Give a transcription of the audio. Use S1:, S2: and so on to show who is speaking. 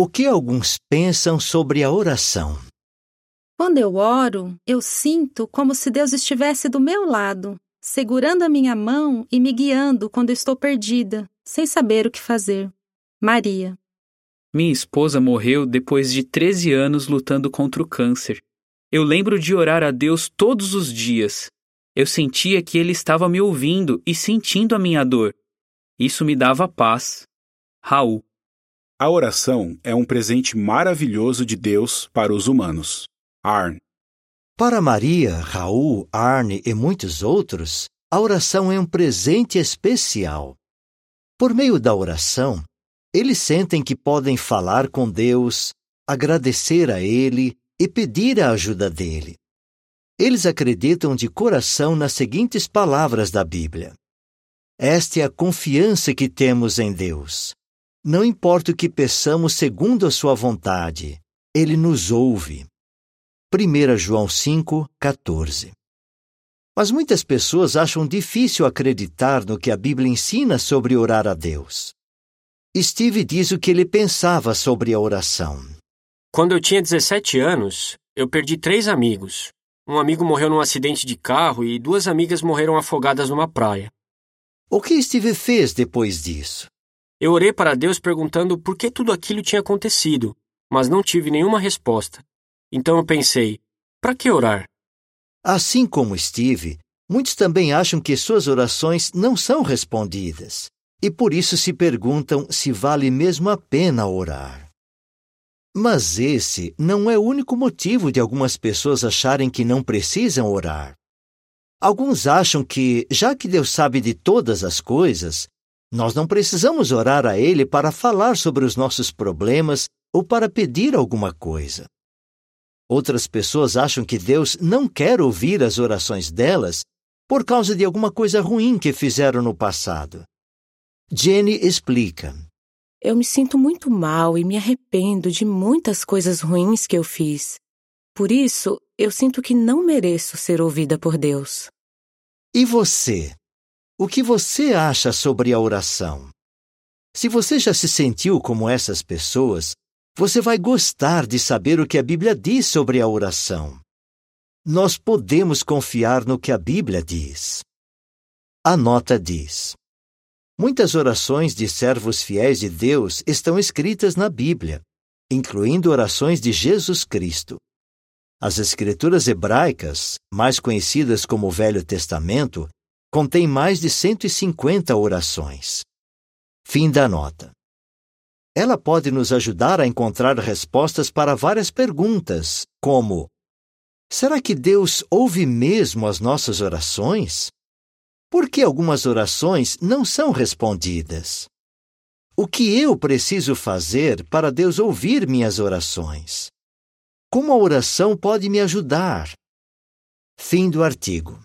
S1: O que alguns pensam sobre a oração?
S2: Quando eu oro, eu sinto como se Deus estivesse do meu lado, segurando a minha mão e me guiando quando estou perdida, sem saber o que fazer. Maria.
S3: Minha esposa morreu depois de 13 anos lutando contra o câncer. Eu lembro de orar a Deus todos os dias. Eu sentia que Ele estava me ouvindo e sentindo a minha dor. Isso me dava paz. Raul.
S4: A oração é um presente maravilhoso de Deus para os humanos. Arne.
S1: Para Maria, Raul, Arne e muitos outros, a oração é um presente especial. Por meio da oração, eles sentem que podem falar com Deus, agradecer a Ele e pedir a ajuda dele. Eles acreditam de coração nas seguintes palavras da Bíblia: Esta é a confiança que temos em Deus. Não importa o que peçamos segundo a Sua vontade, Ele nos ouve. 1 João 5, 14. Mas muitas pessoas acham difícil acreditar no que a Bíblia ensina sobre orar a Deus. Steve diz o que ele pensava sobre a oração.
S5: Quando eu tinha 17 anos, eu perdi três amigos. Um amigo morreu num acidente de carro e duas amigas morreram afogadas numa praia.
S1: O que Steve fez depois disso?
S5: Eu orei para Deus perguntando por que tudo aquilo tinha acontecido, mas não tive nenhuma resposta. Então eu pensei: para que orar?
S1: Assim como Steve, muitos também acham que suas orações não são respondidas e por isso se perguntam se vale mesmo a pena orar. Mas esse não é o único motivo de algumas pessoas acharem que não precisam orar. Alguns acham que, já que Deus sabe de todas as coisas, nós não precisamos orar a Ele para falar sobre os nossos problemas ou para pedir alguma coisa. Outras pessoas acham que Deus não quer ouvir as orações delas por causa de alguma coisa ruim que fizeram no passado. Jenny explica.
S6: Eu me sinto muito mal e me arrependo de muitas coisas ruins que eu fiz. Por isso, eu sinto que não mereço ser ouvida por Deus.
S1: E você? O que você acha sobre a oração? Se você já se sentiu como essas pessoas, você vai gostar de saber o que a Bíblia diz sobre a oração. Nós podemos confiar no que a Bíblia diz. A nota diz: Muitas orações de servos fiéis de Deus estão escritas na Bíblia, incluindo orações de Jesus Cristo. As Escrituras hebraicas, mais conhecidas como o Velho Testamento, contêm mais de 150 orações. Fim da nota. Ela pode nos ajudar a encontrar respostas para várias perguntas, como: Será que Deus ouve mesmo as nossas orações? Por que algumas orações não são respondidas? O que eu preciso fazer para Deus ouvir minhas orações? Como a oração pode me ajudar? Fim do artigo.